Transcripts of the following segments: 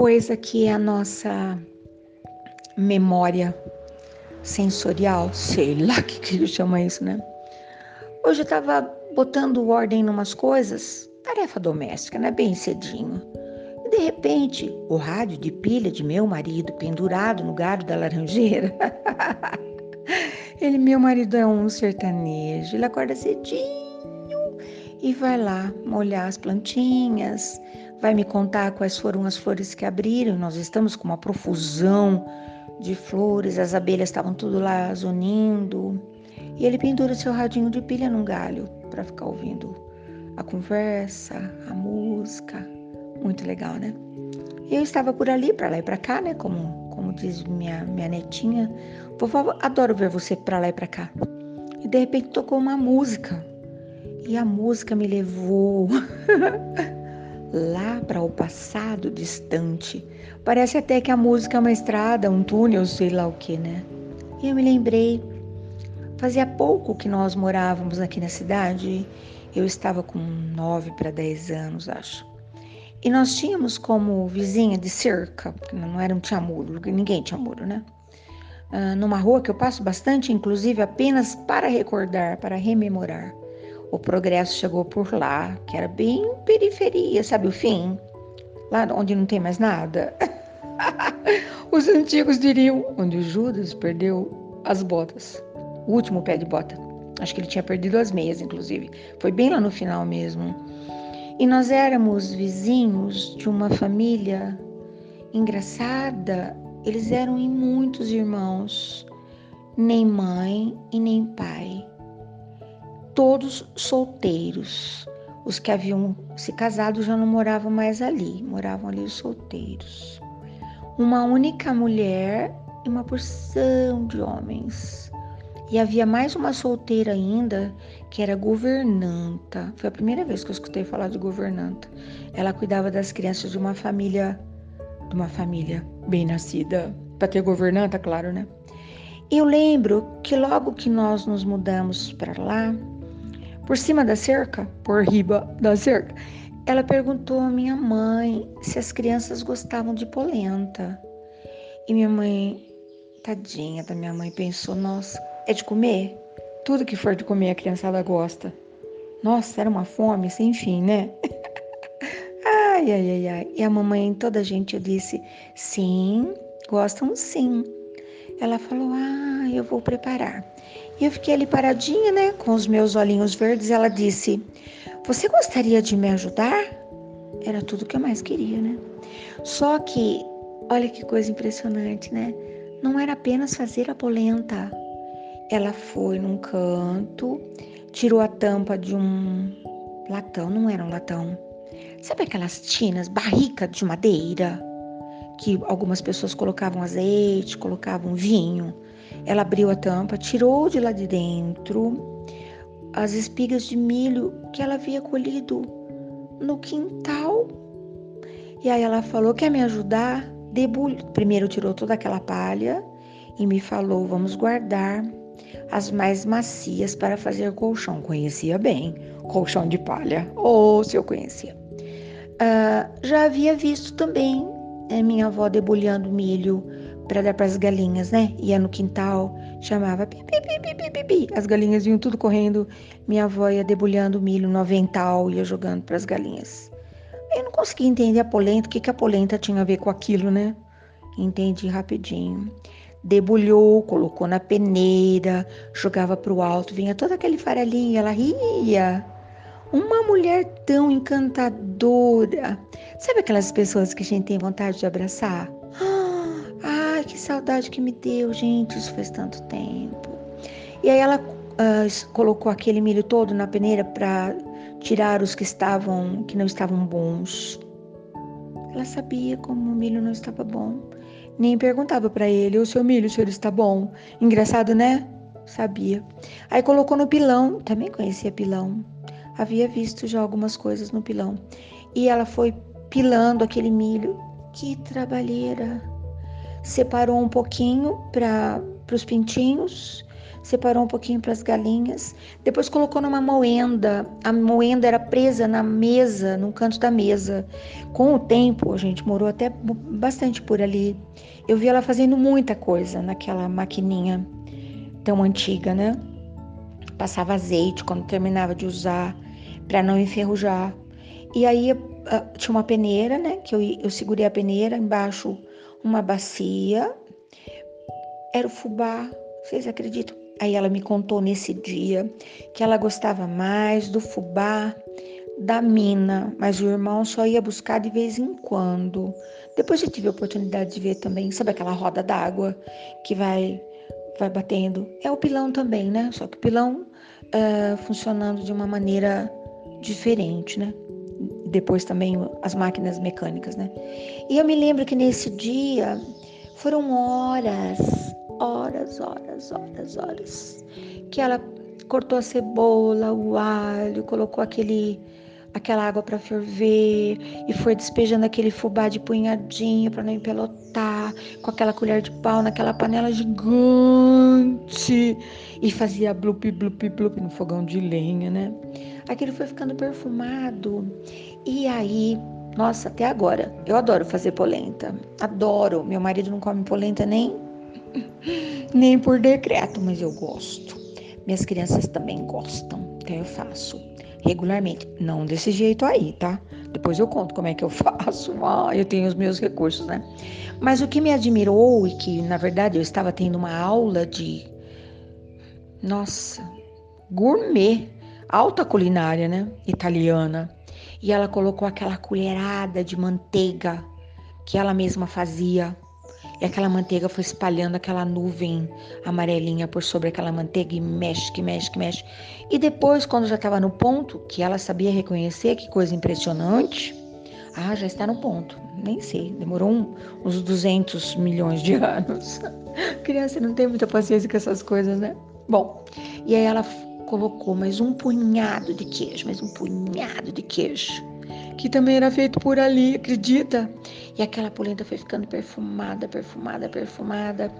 coisa que é a nossa memória sensorial, sei lá que que chama isso, né? Hoje eu estava botando ordem em umas coisas, tarefa doméstica, né? Bem cedinho. E de repente, o rádio de pilha de meu marido pendurado no galho da laranjeira. ele, meu marido é um sertanejo, ele acorda cedinho e vai lá molhar as plantinhas, vai me contar quais foram as flores que abriram. Nós estamos com uma profusão de flores, as abelhas estavam tudo lá zunindo. E ele pendura seu radinho de pilha num galho para ficar ouvindo a conversa, a música. Muito legal, né? Eu estava por ali, para lá e para cá, né? Como, como diz minha, minha netinha. Favor, adoro ver você para lá e para cá. E de repente tocou uma música. E a música me levou lá para o passado distante. Parece até que a música é uma estrada, um túnel, sei lá o que, né? E eu me lembrei, fazia pouco que nós morávamos aqui na cidade, eu estava com nove para dez anos, acho. E nós tínhamos como vizinha de cerca, não era um tinha muro, ninguém tinha muro, né? Uh, numa rua que eu passo bastante, inclusive apenas para recordar, para rememorar. O progresso chegou por lá, que era bem periferia, sabe o fim? Lá onde não tem mais nada. Os antigos diriam onde o Judas perdeu as botas, o último pé de bota. Acho que ele tinha perdido as meias, inclusive. Foi bem lá no final mesmo. E nós éramos vizinhos de uma família engraçada. Eles eram em muitos irmãos, nem mãe e nem pai todos solteiros. Os que haviam se casado já não moravam mais ali, moravam ali os solteiros. Uma única mulher e uma porção de homens. E havia mais uma solteira ainda, que era governanta. Foi a primeira vez que eu escutei falar de governanta. Ela cuidava das crianças de uma família, de uma família bem nascida, para ter governanta, claro, né? Eu lembro que logo que nós nos mudamos para lá, por cima da cerca, por riba da cerca, ela perguntou à minha mãe se as crianças gostavam de polenta. E minha mãe, tadinha da minha mãe, pensou: nossa, é de comer? Tudo que for de comer a criançada gosta. Nossa, era uma fome sem fim, né? ai, ai, ai, ai. E a mamãe, toda gente, eu disse: sim, gostam sim. Ela falou: ah, eu vou preparar. E eu fiquei ali paradinha, né, com os meus olhinhos verdes. Ela disse: Você gostaria de me ajudar? Era tudo que eu mais queria, né? Só que, olha que coisa impressionante, né? Não era apenas fazer a polenta. Ela foi num canto, tirou a tampa de um latão, não era um latão. Sabe aquelas tinas, barrica de madeira, que algumas pessoas colocavam azeite, colocavam vinho. Ela abriu a tampa, tirou de lá de dentro as espigas de milho que ela havia colhido no quintal. E aí ela falou: Quer me ajudar? Debulho. Primeiro tirou toda aquela palha e me falou: Vamos guardar as mais macias para fazer colchão. Conhecia bem colchão de palha. Ou oh, se eu conhecia. Uh, já havia visto também é, minha avó debulhando milho para dar para as galinhas, né? Ia no quintal, chamava pi, pi, pi, pi, pi, pi. as galinhas iam tudo correndo, minha avó ia debulhando milho no avental, ia jogando para as galinhas. Eu não conseguia entender a polenta, o que, que a polenta tinha a ver com aquilo, né? Entendi rapidinho. Debulhou, colocou na peneira, jogava para o alto, vinha todo aquele farelinho, ela ria. Uma mulher tão encantadora. Sabe aquelas pessoas que a gente tem vontade de abraçar? Ai, que saudade que me deu, gente, isso faz tanto tempo. E aí ela uh, colocou aquele milho todo na peneira para tirar os que estavam, que não estavam bons. Ela sabia como o milho não estava bom. Nem perguntava para ele: "O seu milho, o senhor está bom?" Engraçado, né? Sabia. Aí colocou no pilão, também conhecia pilão. Havia visto já algumas coisas no pilão. E ela foi pilando aquele milho. Que trabalheira! Separou um pouquinho para os pintinhos, separou um pouquinho para as galinhas, depois colocou numa moenda. A moenda era presa na mesa, no canto da mesa. Com o tempo, a gente morou até bastante por ali. Eu vi ela fazendo muita coisa naquela maquininha tão antiga, né? Passava azeite quando terminava de usar para não enferrujar. E aí tinha uma peneira, né? Que eu, eu segurei a peneira, embaixo uma bacia. Era o fubá, vocês acreditam? Aí ela me contou nesse dia que ela gostava mais do fubá da mina, mas o irmão só ia buscar de vez em quando. Depois eu tive a oportunidade de ver também, sabe aquela roda d'água que vai vai batendo? É o pilão também, né? Só que o pilão uh, funcionando de uma maneira diferente, né? Depois também as máquinas mecânicas, né? E eu me lembro que nesse dia foram horas, horas, horas, horas, horas que ela cortou a cebola, o alho, colocou aquele aquela água para ferver e foi despejando aquele fubá de punhadinho para não empelotar, com aquela colher de pau naquela panela gigante e fazia blup, blup, blup no fogão de lenha, né? Aquilo foi ficando perfumado e aí, nossa, até agora, eu adoro fazer polenta, adoro. Meu marido não come polenta nem nem por decreto, mas eu gosto. Minhas crianças também gostam, então eu faço regularmente. Não desse jeito aí, tá? Depois eu conto como é que eu faço. Ah, eu tenho os meus recursos, né? Mas o que me admirou e que, na verdade, eu estava tendo uma aula de. Nossa, gourmet, alta culinária, né? Italiana. E ela colocou aquela colherada de manteiga que ela mesma fazia e aquela manteiga foi espalhando aquela nuvem amarelinha por sobre aquela manteiga e mexe, que mexe, que mexe. E depois, quando já estava no ponto, que ela sabia reconhecer, que coisa impressionante. Ah, já está no ponto. Nem sei, demorou um, uns 200 milhões de anos. Criança não tem muita paciência com essas coisas, né? Bom, e aí ela colocou mais um punhado de queijo, mais um punhado de queijo que também era feito por ali, acredita? E aquela polenta foi ficando perfumada, perfumada, perfumada.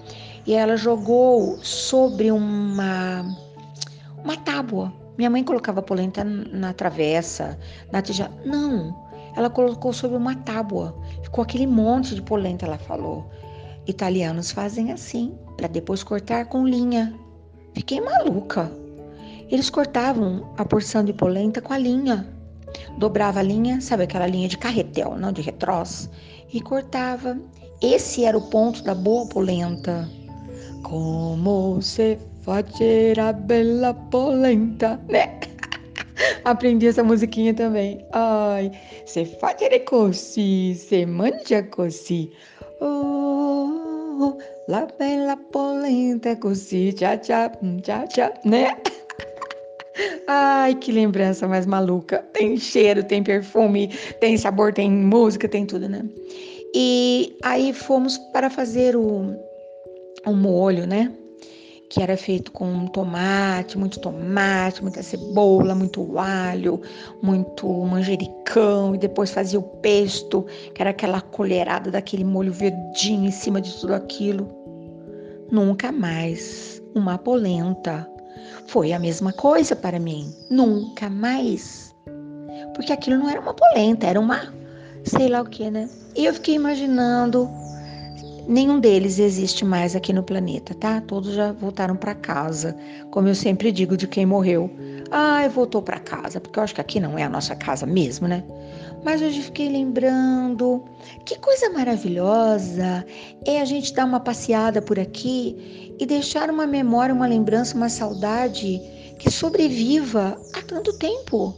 E ela jogou sobre uma uma tábua. Minha mãe colocava polenta na travessa, na tigela. Não, ela colocou sobre uma tábua. Ficou aquele monte de polenta, ela falou. Italianos fazem assim, para depois cortar com linha. Fiquei maluca. Eles cortavam a porção de polenta com a linha dobrava a linha, sabe aquela linha de carretel, não de retrós, e cortava. Esse era o ponto da boa polenta. Como se fazer a bela polenta, né? Aprendi essa musiquinha também. Ai, se fazer così, se mangia così. Oh, la bella polenta così, tchá, tchá, tchá, tchá, né? Ai, que lembrança mais maluca. Tem cheiro, tem perfume, tem sabor, tem música, tem tudo, né? E aí fomos para fazer o, o molho, né? Que era feito com tomate, muito tomate, muita cebola, muito alho, muito manjericão, e depois fazia o pesto, que era aquela colherada daquele molho verdinho em cima de tudo aquilo. Nunca mais uma polenta foi a mesma coisa para mim. Nunca mais. Porque aquilo não era uma polenta, era uma sei lá o que, né? E eu fiquei imaginando. Nenhum deles existe mais aqui no planeta, tá? Todos já voltaram para casa. Como eu sempre digo de quem morreu. Ai, voltou para casa, porque eu acho que aqui não é a nossa casa mesmo, né? Mas hoje fiquei lembrando, que coisa maravilhosa é a gente dar uma passeada por aqui e deixar uma memória, uma lembrança, uma saudade que sobreviva há tanto tempo.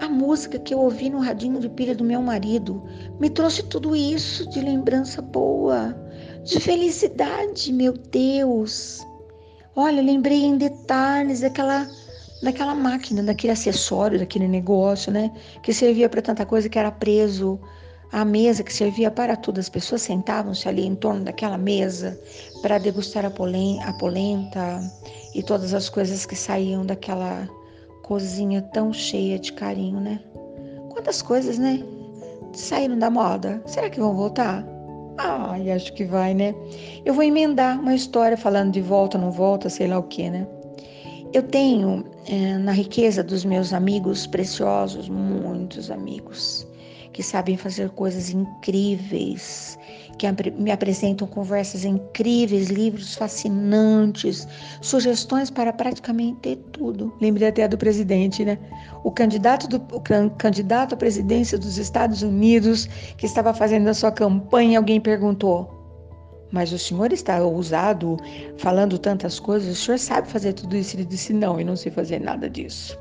A música que eu ouvi no radinho de pilha do meu marido me trouxe tudo isso de lembrança boa, de felicidade, meu Deus. Olha, lembrei em detalhes daquela daquela máquina, daquele acessório, daquele negócio, né? Que servia para tanta coisa que era preso à mesa, que servia para tudo. As pessoas sentavam-se ali em torno daquela mesa para degustar a, a polenta e todas as coisas que saíam daquela cozinha tão cheia de carinho, né? Quantas coisas, né? Saíram da moda. Será que vão voltar? Ai, acho que vai, né? Eu vou emendar uma história falando de volta, não volta, sei lá o que, né? Eu tenho é, na riqueza dos meus amigos preciosos, muitos amigos que sabem fazer coisas incríveis, que me apresentam conversas incríveis, livros fascinantes, sugestões para praticamente tudo. Lembrei até do presidente, né? O candidato, do, o candidato à presidência dos Estados Unidos que estava fazendo a sua campanha, alguém perguntou: mas o senhor está ousado, falando tantas coisas, o senhor sabe fazer tudo isso? Ele disse: Não, eu não sei fazer nada disso.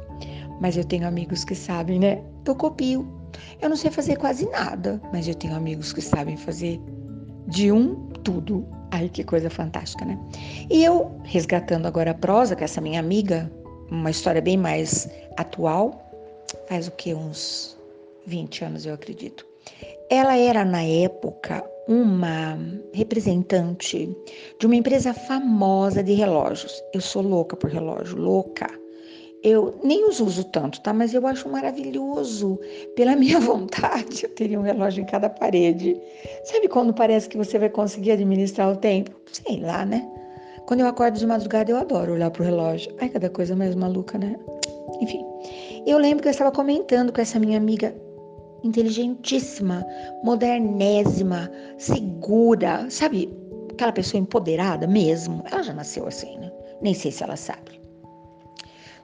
Mas eu tenho amigos que sabem, né? Eu copio. Eu não sei fazer quase nada, mas eu tenho amigos que sabem fazer de um tudo. Ai, que coisa fantástica, né? E eu, resgatando agora a prosa, com essa minha amiga, uma história bem mais atual, faz o que? Uns 20 anos, eu acredito. Ela era, na época, uma representante de uma empresa famosa de relógios. Eu sou louca por relógio, louca. Eu nem os uso tanto, tá? Mas eu acho maravilhoso. Pela minha vontade, eu teria um relógio em cada parede. Sabe quando parece que você vai conseguir administrar o tempo? Sei lá, né? Quando eu acordo de madrugada, eu adoro olhar pro relógio. Ai, cada coisa mais maluca, né? Enfim, eu lembro que eu estava comentando com essa minha amiga inteligentíssima, modernésima, segura, sabe? Aquela pessoa empoderada mesmo. Ela já nasceu assim, né? Nem sei se ela sabe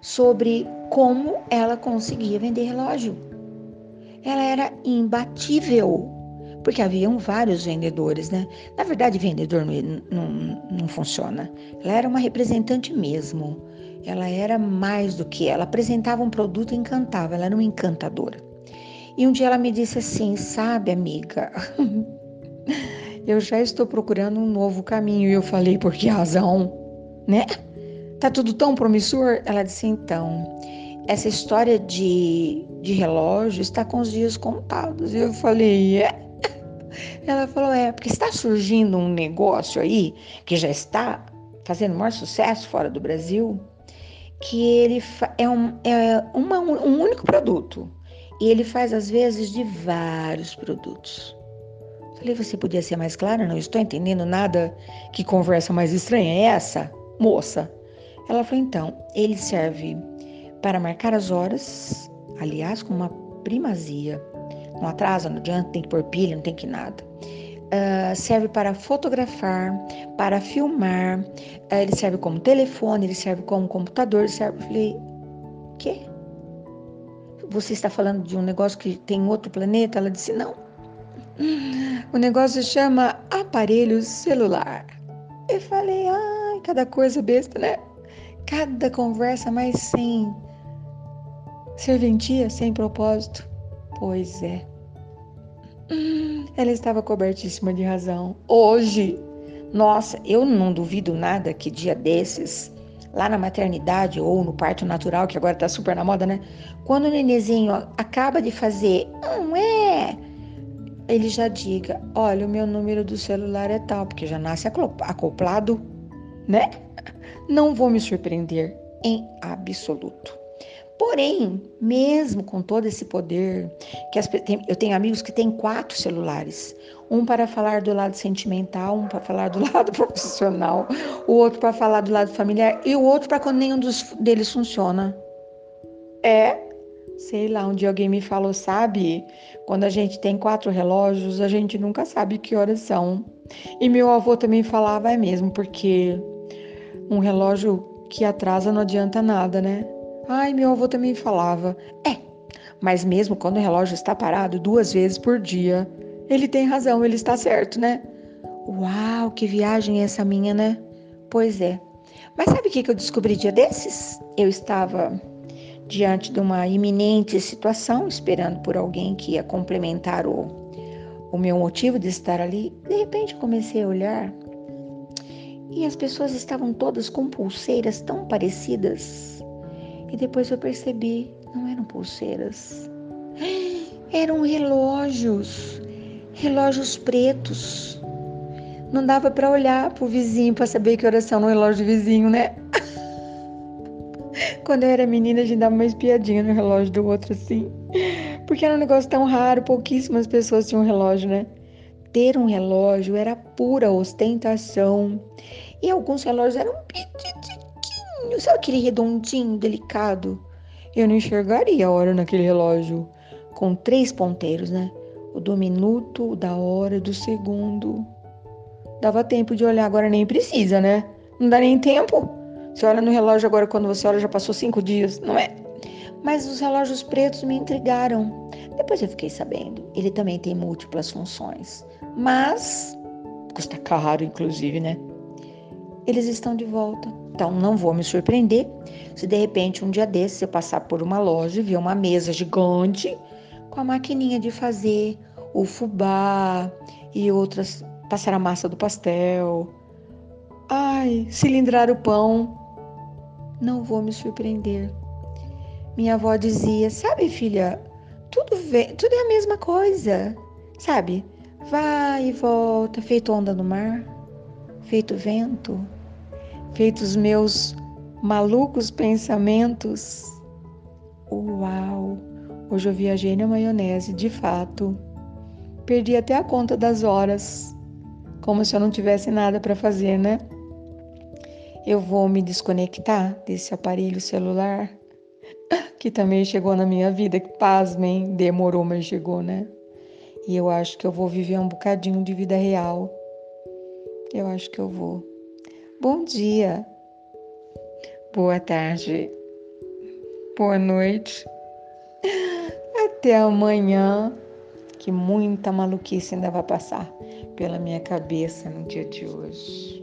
sobre como ela conseguia vender relógio. Ela era imbatível, porque haviam vários vendedores, né? Na verdade, vendedor não, não, não funciona. Ela era uma representante mesmo. Ela era mais do que ela apresentava um produto e encantava. Ela era uma encantadora. E um dia ela me disse assim, sabe, amiga, eu já estou procurando um novo caminho. E eu falei, por que razão, né? Tá tudo tão promissor? Ela disse: então, essa história de, de relógio está com os dias contados. E eu falei: é. Ela falou: é, porque está surgindo um negócio aí que já está fazendo maior sucesso fora do Brasil, que ele é, um, é uma, um único produto. E ele faz, às vezes, de vários produtos. Falei, você podia ser mais clara? Não estou entendendo nada. Que conversa mais estranha é essa, moça? Ela falou: então, ele serve para marcar as horas, aliás, com uma primazia. Não atrasa, não adianta, tem que pôr pilha, não tem que nada. Uh, serve para fotografar, para filmar, uh, ele serve como telefone, ele serve como computador, ele serve. Eu falei, quê? Você está falando de um negócio que tem outro planeta? Ela disse, não. O negócio chama aparelho celular. Eu falei, ai, cada coisa besta, né? Cada conversa mais sem serventia, sem propósito. Pois é. Ela estava cobertíssima de razão. Hoje, nossa, eu não duvido nada que dia desses, lá na maternidade ou no parto natural, que agora tá super na moda, né? Quando o nenenzinho acaba de fazer, não é? Ele já diga: olha, o meu número do celular é tal, porque já nasce acoplado, né? Não vou me surpreender em absoluto. Porém, mesmo com todo esse poder, que as, eu tenho amigos que têm quatro celulares, um para falar do lado sentimental, um para falar do lado profissional, o outro para falar do lado familiar e o outro para quando nenhum dos, deles funciona. É, sei lá, um dia alguém me falou, sabe? Quando a gente tem quatro relógios, a gente nunca sabe que horas são. E meu avô também falava, é mesmo, porque um relógio que atrasa não adianta nada, né? Ai, meu avô também falava. É, mas mesmo quando o relógio está parado duas vezes por dia, ele tem razão, ele está certo, né? Uau, que viagem essa minha, né? Pois é. Mas sabe o que eu descobri dia desses? Eu estava diante de uma iminente situação, esperando por alguém que ia complementar o, o meu motivo de estar ali. De repente comecei a olhar e as pessoas estavam todas com pulseiras tão parecidas. E depois eu percebi, não eram pulseiras. Eram relógios, relógios pretos. Não dava para olhar pro vizinho para saber que oração no relógio do vizinho, né? Quando eu era menina, a gente dava uma espiadinha no relógio do outro assim. Porque era um negócio tão raro, pouquíssimas pessoas tinham um relógio, né? Ter um relógio era pura ostentação. E alguns relógios eram petitiquinhos, sabe aquele redondinho, delicado? Eu não enxergaria a hora naquele relógio. Com três ponteiros, né? O do minuto, o da hora, do segundo. Dava tempo de olhar, agora nem precisa, né? Não dá nem tempo. Você olha no relógio agora, quando você olha, já passou cinco dias, não é? Mas os relógios pretos me intrigaram. Depois eu fiquei sabendo, ele também tem múltiplas funções, mas custa caro, inclusive, né? Eles estão de volta. Então não vou me surpreender se de repente um dia desses eu passar por uma loja e ver uma mesa gigante com a maquininha de fazer o fubá e outras passar a massa do pastel. Ai, cilindrar o pão. Não vou me surpreender. Minha avó dizia: Sabe, filha, tudo, vem, tudo é a mesma coisa, sabe? Vai e volta, feito onda no mar, feito vento, feito os meus malucos pensamentos. Uau! Hoje eu viajei na maionese, de fato. Perdi até a conta das horas, como se eu não tivesse nada para fazer, né? Eu vou me desconectar desse aparelho celular que também chegou na minha vida, que pasmem, demorou, mas chegou, né? E eu acho que eu vou viver um bocadinho de vida real. Eu acho que eu vou. Bom dia. Boa tarde. Boa noite. Até amanhã. Que muita maluquice ainda vai passar pela minha cabeça no dia de hoje.